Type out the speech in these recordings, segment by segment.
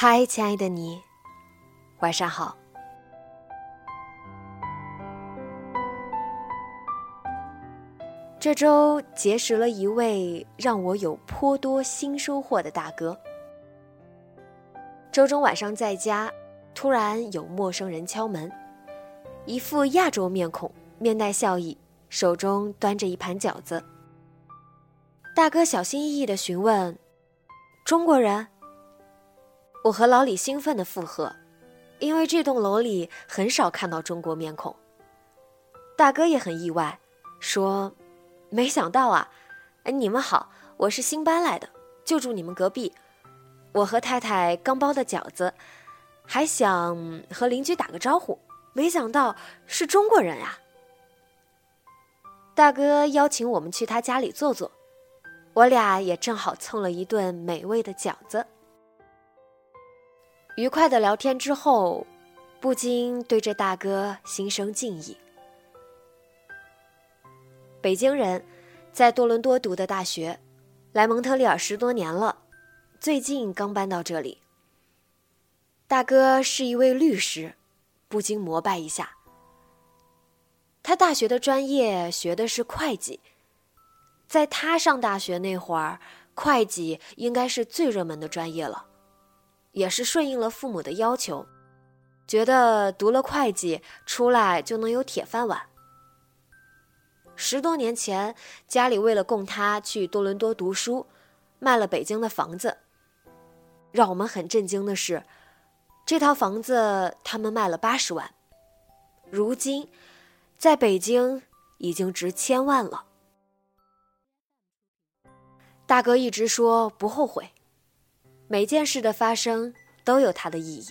嗨，亲爱的你，晚上好。这周结识了一位让我有颇多新收获的大哥。周中晚上在家，突然有陌生人敲门，一副亚洲面孔，面带笑意，手中端着一盘饺子。大哥小心翼翼的询问：“中国人？”我和老李兴奋的附和，因为这栋楼里很少看到中国面孔。大哥也很意外，说：“没想到啊，哎，你们好，我是新搬来的，就住你们隔壁。我和太太刚包的饺子，还想和邻居打个招呼，没想到是中国人呀。”大哥邀请我们去他家里坐坐，我俩也正好蹭了一顿美味的饺子。愉快的聊天之后，不禁对这大哥心生敬意。北京人，在多伦多读的大学，来蒙特利尔十多年了，最近刚搬到这里。大哥是一位律师，不禁膜拜一下。他大学的专业学的是会计，在他上大学那会儿，会计应该是最热门的专业了。也是顺应了父母的要求，觉得读了会计出来就能有铁饭碗。十多年前，家里为了供他去多伦多读书，卖了北京的房子。让我们很震惊的是，这套房子他们卖了八十万，如今在北京已经值千万了。大哥一直说不后悔。每件事的发生都有它的意义。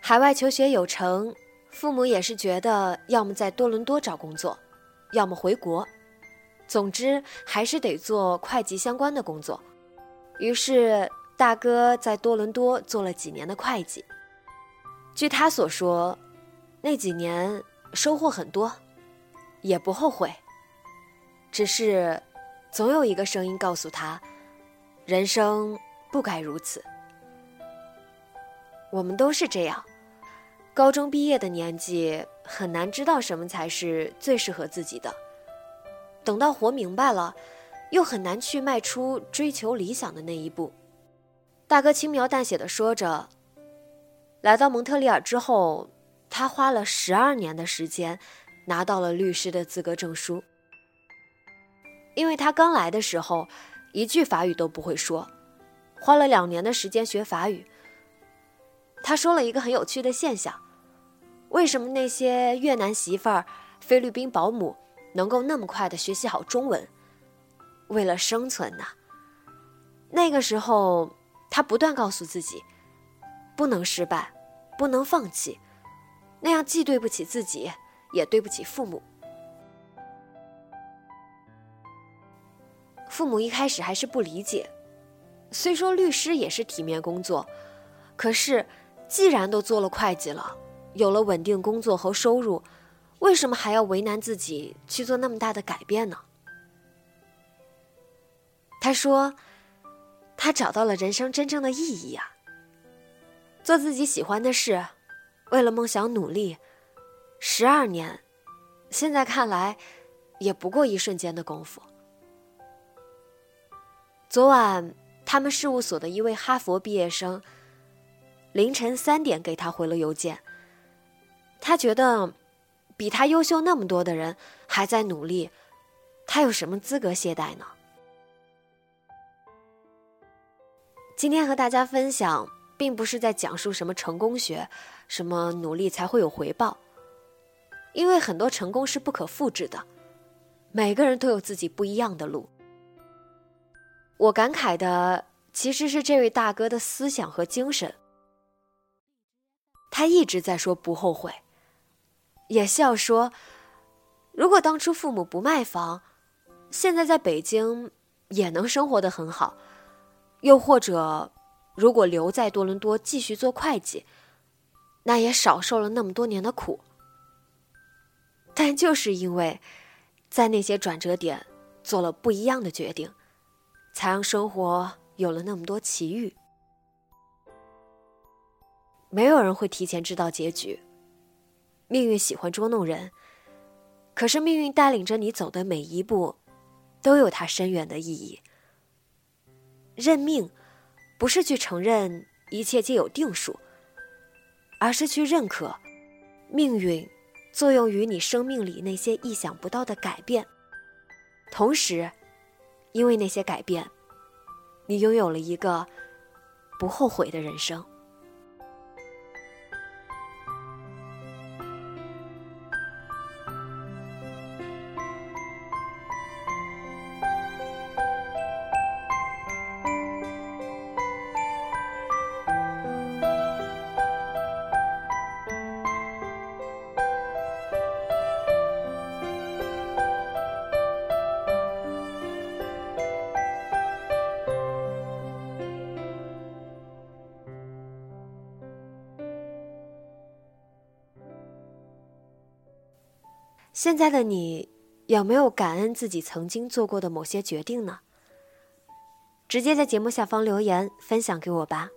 海外求学有成，父母也是觉得要么在多伦多找工作，要么回国，总之还是得做会计相关的工作。于是大哥在多伦多做了几年的会计。据他所说，那几年收获很多，也不后悔，只是。总有一个声音告诉他，人生不该如此。我们都是这样，高中毕业的年纪很难知道什么才是最适合自己的。等到活明白了，又很难去迈出追求理想的那一步。大哥轻描淡写的说着，来到蒙特利尔之后，他花了十二年的时间，拿到了律师的资格证书。因为他刚来的时候，一句法语都不会说，花了两年的时间学法语。他说了一个很有趣的现象：为什么那些越南媳妇儿、菲律宾保姆能够那么快的学习好中文？为了生存呐。那个时候，他不断告诉自己，不能失败，不能放弃，那样既对不起自己，也对不起父母。父母一开始还是不理解，虽说律师也是体面工作，可是既然都做了会计了，有了稳定工作和收入，为什么还要为难自己去做那么大的改变呢？他说，他找到了人生真正的意义啊，做自己喜欢的事，为了梦想努力，十二年，现在看来，也不过一瞬间的功夫。昨晚，他们事务所的一位哈佛毕业生凌晨三点给他回了邮件。他觉得，比他优秀那么多的人还在努力，他有什么资格懈怠呢？今天和大家分享，并不是在讲述什么成功学，什么努力才会有回报，因为很多成功是不可复制的，每个人都有自己不一样的路。我感慨的其实是这位大哥的思想和精神，他一直在说不后悔。也笑说：“如果当初父母不卖房，现在在北京也能生活的很好；又或者，如果留在多伦多继续做会计，那也少受了那么多年的苦。但就是因为，在那些转折点做了不一样的决定，才让生活有了那么多奇遇。没有人会提前知道结局。”命运喜欢捉弄人，可是命运带领着你走的每一步，都有它深远的意义。认命，不是去承认一切皆有定数，而是去认可命运作用于你生命里那些意想不到的改变。同时，因为那些改变，你拥有了一个不后悔的人生。现在的你，有没有感恩自己曾经做过的某些决定呢？直接在节目下方留言分享给我吧。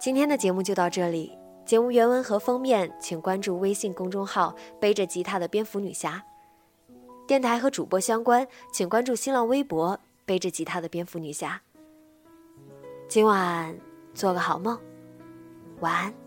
今天的节目就到这里，节目原文和封面请关注微信公众号“背着吉他的蝙蝠女侠”。电台和主播相关，请关注新浪微博“背着吉他的蝙蝠女侠”。今晚做个好梦，晚安。